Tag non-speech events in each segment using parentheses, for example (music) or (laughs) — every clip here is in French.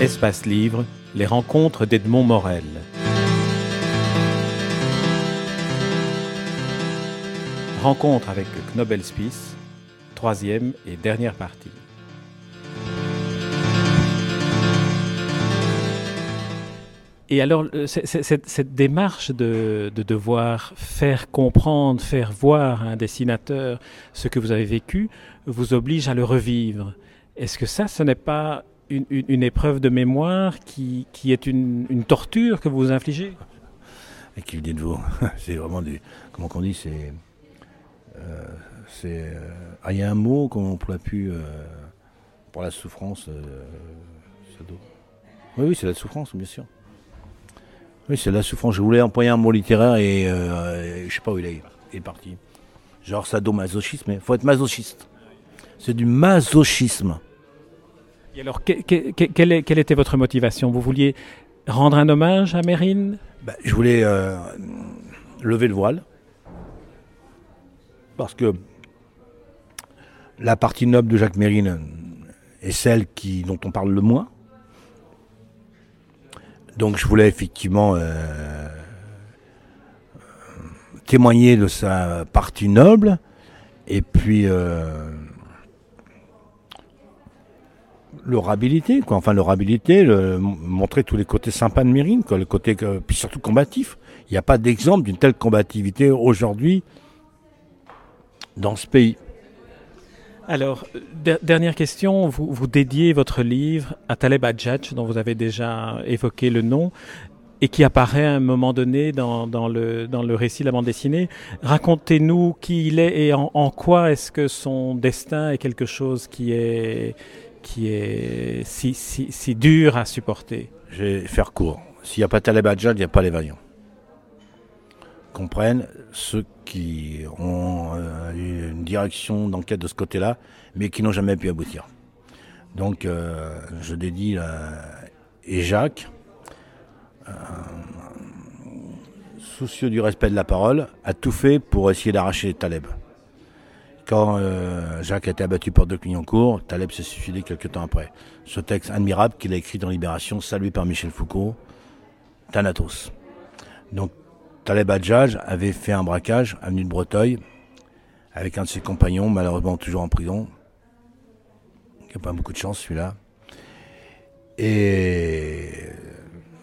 Espace Livre, les rencontres d'Edmond Morel. Rencontre avec Spies, troisième et dernière partie. Et alors, euh, cette, démarche de devoir faire comprendre, faire voir à un dessinateur ce que vous avez vécu, vous oblige à le revivre. Est-ce que ça, ce n'est pas une, épreuve de mémoire qui, est une, torture que vous vous infligez Et qui venait de vous. (laughs) C'est vraiment du. Comment qu'on dit C'est. euh, euh, ah, il y a un mot qu'on pourrait plus. euh, pour la souffrance. ça Oui, oui, c'est la souffrance, bien sûr. Oui, c'est la souffrance. Je voulais employer un mot littéraire et, et je sais pas où il est. Il est parti. Genre sadomasochisme, mais faut être masochiste. C'est du masochisme. Alors, que- que- que- quelle, était votre motivation? Vous vouliez rendre un hommage à Mérine Ben, je voulais euh, lever le voile. Parce que la partie noble de Jacques Mérine est celle dont on parle le moins. Donc je voulais effectivement euh, témoigner de sa partie noble et puis euh, l'orabilité, quoi. Enfin montrer tous les côtés sympas de Mérine, quoi, le côté puis surtout combatif. Il n'y a pas d'exemple d'une telle combativité aujourd'hui dans ce pays. Alors, der- dernière question, vous, vous dédiez votre livre à Taleb Hadjadj, dont vous avez déjà évoqué le nom, et qui apparaît à un moment donné dans, dans le, dans le récit de la bande dessinée. Racontez-nous qui il est et en quoi est-ce que son destin est quelque chose qui est, qui est si, dur à supporter. Je vais faire court. S'il n'y a pas Taleb Hadjad, il n'y a pas les vaillants. Comprennent ceux qui ont euh, eu une direction d'enquête de ce côté-là, mais qui n'ont jamais pu aboutir. Donc, euh, je dédie et Jacques, euh, soucieux du respect de la parole, a tout fait pour essayer d'arracher Taleb. Quand euh, Jacques a été abattu par de Clignancourt, Taleb s'est suicidé quelques temps après. Ce texte admirable qu'il a écrit dans Libération, salué par Michel Foucault, Thanatos. Donc Taleb Hadjadj avait fait un braquage avenue de Breteuil avec un de ses compagnons, malheureusement toujours en prison. Il n'a pas beaucoup de chance celui-là. Et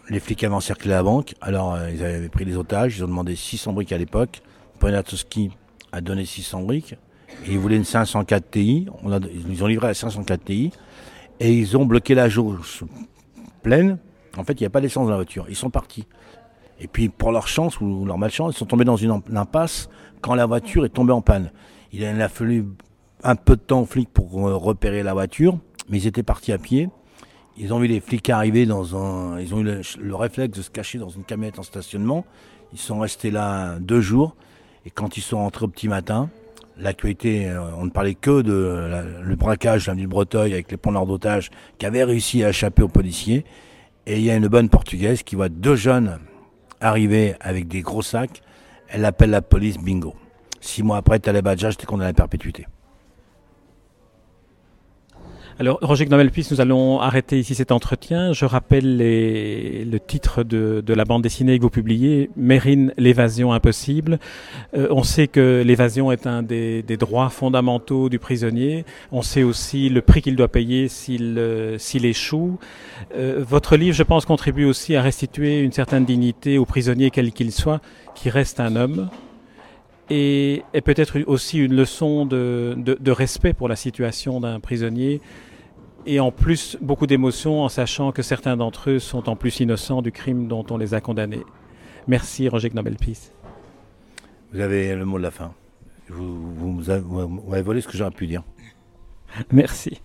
les flics avaient encerclé la banque. Alors euh, ils avaient pris les otages, ils ont demandé 600 briques à l'époque. Poniatowski a donné 600 briques. Ils voulaient une 504 Ti. On a- ils ont livré la 504 Ti. Et ils ont bloqué la jauge pleine. En fait, il n'y a pas d'essence dans la voiture. Ils sont partis. Et puis, pour leur chance ou leur malchance, ils sont tombés dans une impasse quand la voiture est tombée en panne. Il a fallu un peu de temps aux flics pour euh, repérer la voiture, mais ils étaient partis à pied. Ils ont vu les flics arriver dans un. Ils ont eu le, le réflexe de se cacher dans une camionnette en stationnement. Ils sont restés là deux jours. Et quand ils sont rentrés au petit matin, l'actualité, euh, on ne parlait que de la- le braquage de l'avenue de Breteuil avec les preneurs d'otages qui avaient réussi à échapper aux policiers. Et il y a une bonne portugaise qui voit deux jeunes arriver avec des gros sacs. Elle appelle la police, bingo. Six mois après, Taleb était condamné à la perpétuité. Alors, Roger Knomelpis, nous allons arrêter ici cet entretien. Je rappelle les- le titre de, la bande dessinée que vous publiez, Mérine, l'évasion impossible. Euh, on sait que l'évasion est un des, des droits fondamentaux du prisonnier. On sait aussi le prix qu'il doit payer s'il euh, échoue. Euh, votre livre, je pense, contribue aussi à restituer une certaine dignité au prisonnier, quel qu'il soit, qui reste un homme. Et, et peut-être aussi une leçon de, de, de respect pour la situation d'un prisonnier et en plus beaucoup d'émotions en sachant que certains d'entre eux sont en plus innocents du crime dont on les a condamnés. Merci Roger Knobel-Peace. Vous avez le mot de la fin. Vous, vous, vous avez- vous volé ce que j'aurais pu dire. Merci.